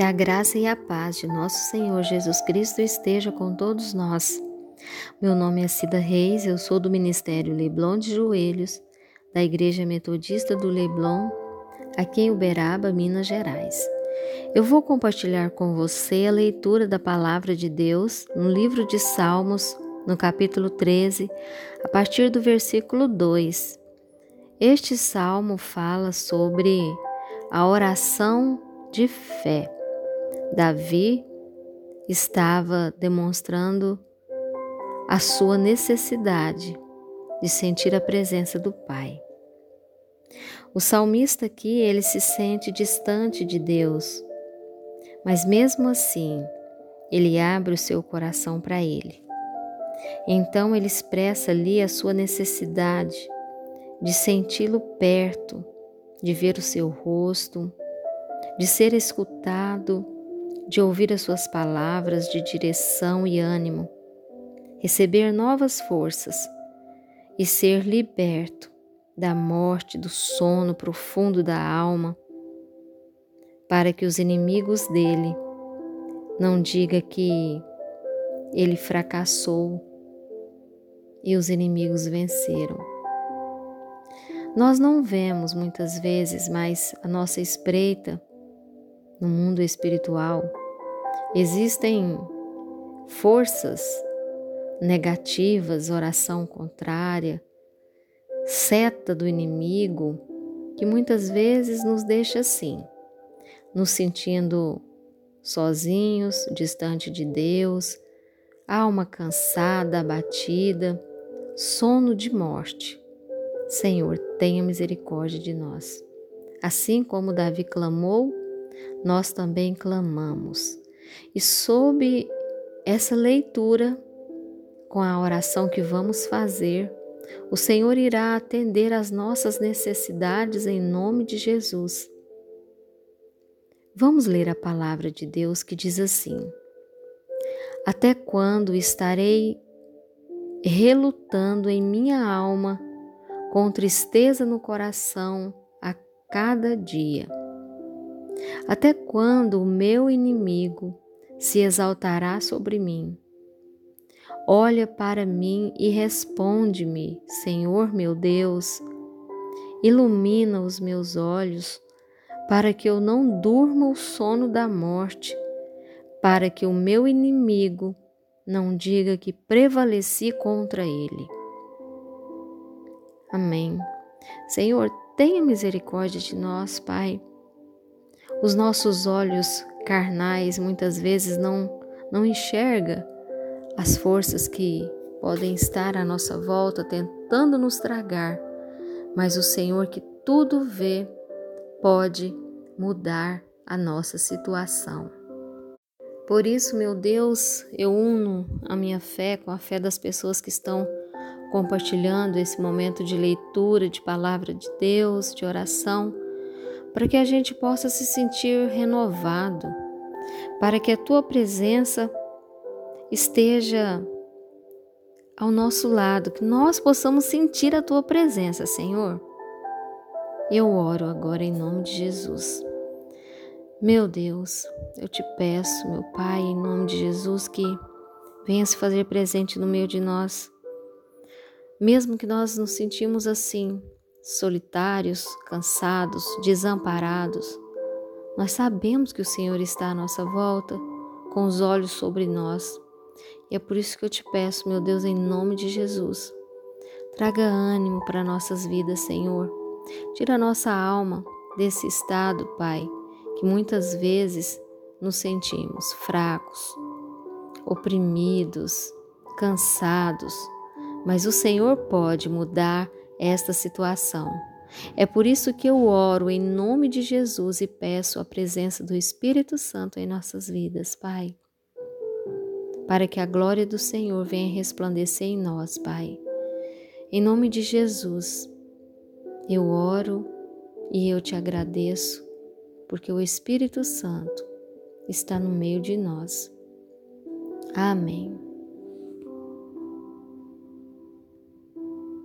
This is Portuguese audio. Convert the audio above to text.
Que a graça e a paz de nosso Senhor Jesus Cristo esteja com todos nós. Meu nome é Cida Reis, eu sou do Ministério Leblon de Joelhos, da Igreja Metodista do Leblon, aqui em Uberaba, Minas Gerais. Eu vou compartilhar com você a leitura da palavra de Deus no livro de Salmos, no capítulo 13, a partir do versículo 2. Este salmo fala sobre a oração de fé. Davi estava demonstrando a sua necessidade de sentir a presença do Pai. O salmista aqui, ele se sente distante de Deus, mas mesmo assim, ele abre o seu coração para ele. Então ele expressa ali a sua necessidade de senti-lo perto, de ver o seu rosto, de ser escutado, de ouvir as suas palavras de direção e ânimo, receber novas forças e ser liberto da morte, do sono profundo da alma, para que os inimigos dele não diga que ele fracassou e os inimigos venceram. Nós não vemos muitas vezes, mas a nossa espreita no mundo espiritual existem forças negativas, oração contrária, seta do inimigo, que muitas vezes nos deixa assim, nos sentindo sozinhos, distante de Deus, alma cansada, abatida, sono de morte. Senhor, tenha misericórdia de nós. Assim como Davi clamou, nós também clamamos. E sob essa leitura, com a oração que vamos fazer, o Senhor irá atender às nossas necessidades em nome de Jesus. Vamos ler a palavra de Deus que diz assim: Até quando estarei relutando em minha alma, com tristeza no coração a cada dia? Até quando o meu inimigo se exaltará sobre mim? Olha para mim e responde-me, Senhor meu Deus. Ilumina os meus olhos, para que eu não durma o sono da morte, para que o meu inimigo não diga que prevaleci contra ele. Amém. Senhor, tenha misericórdia de nós, Pai. Os nossos olhos carnais muitas vezes não não enxerga as forças que podem estar à nossa volta tentando nos tragar, mas o Senhor que tudo vê pode mudar a nossa situação. Por isso, meu Deus, eu uno a minha fé com a fé das pessoas que estão compartilhando esse momento de leitura de palavra de Deus, de oração, para que a gente possa se sentir renovado, para que a tua presença esteja ao nosso lado, que nós possamos sentir a tua presença, Senhor. Eu oro agora em nome de Jesus. Meu Deus, eu te peço, meu Pai, em nome de Jesus, que venha se fazer presente no meio de nós. Mesmo que nós nos sentimos assim, solitários, cansados, desamparados, nós sabemos que o Senhor está à nossa volta, com os olhos sobre nós. E é por isso que eu te peço, meu Deus, em nome de Jesus, traga ânimo para nossas vidas, Senhor. Tira a nossa alma desse estado, Pai, que muitas vezes nos sentimos fracos, oprimidos, cansados, mas o Senhor pode mudar esta situação. É por isso que eu oro em nome de Jesus e peço a presença do Espírito Santo em nossas vidas, Pai para que a glória do Senhor venha resplandecer em nós, Pai. Em nome de Jesus, eu oro e eu te agradeço, porque o Espírito Santo está no meio de nós. Amém.